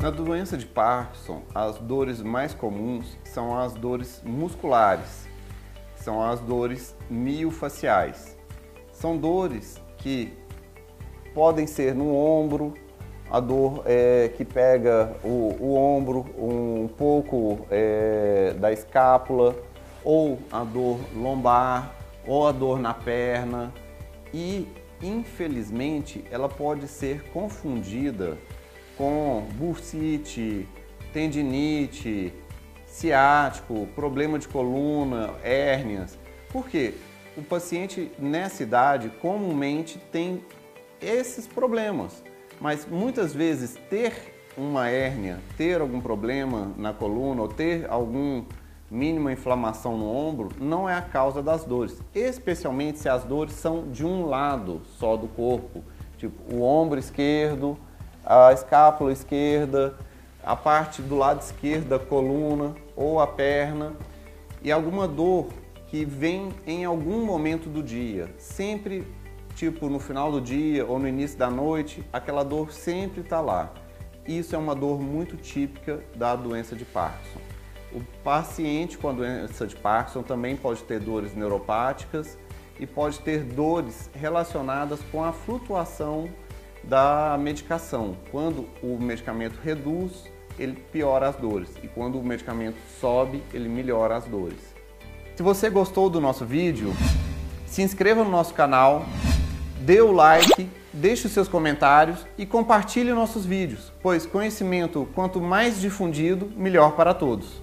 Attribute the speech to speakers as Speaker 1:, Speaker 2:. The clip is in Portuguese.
Speaker 1: Na doença de Parkinson, as dores mais comuns são as dores musculares, são as dores miofaciais. São dores que podem ser no ombro, a dor é, que pega o, o, ombro um pouco é, da escápula, ou a dor lombar, ou a dor na perna. E, infelizmente, ela pode ser confundida com bursite, tendinite, ciático, problema de coluna, hérnias. Por quê? O paciente nessa idade comumente tem esses problemas, mas muitas vezes ter uma hérnia, ter algum problema na coluna ou ter algum mínima inflamação no ombro não é a causa das dores, especialmente se as dores são de um lado só do corpo, tipo o ombro esquerdo, a escápula esquerda, a parte do lado esquerdo da coluna ou a perna e alguma dor que vem em algum momento do dia, sempre tipo no final do dia ou no início da noite, aquela dor sempre está lá. Isso é uma dor muito típica da doença de Parkinson. O paciente com a doença de Parkinson também pode ter dores neuropáticas e pode ter dores relacionadas com a flutuação da medicação. Quando o medicamento reduz, ele piora as dores e quando o medicamento sobe, ele melhora as dores. Se você gostou do nosso vídeo, se inscreva no nosso canal, dê o like, deixe os seus comentários e compartilhe nossos vídeos, pois conhecimento quanto mais difundido, melhor para todos.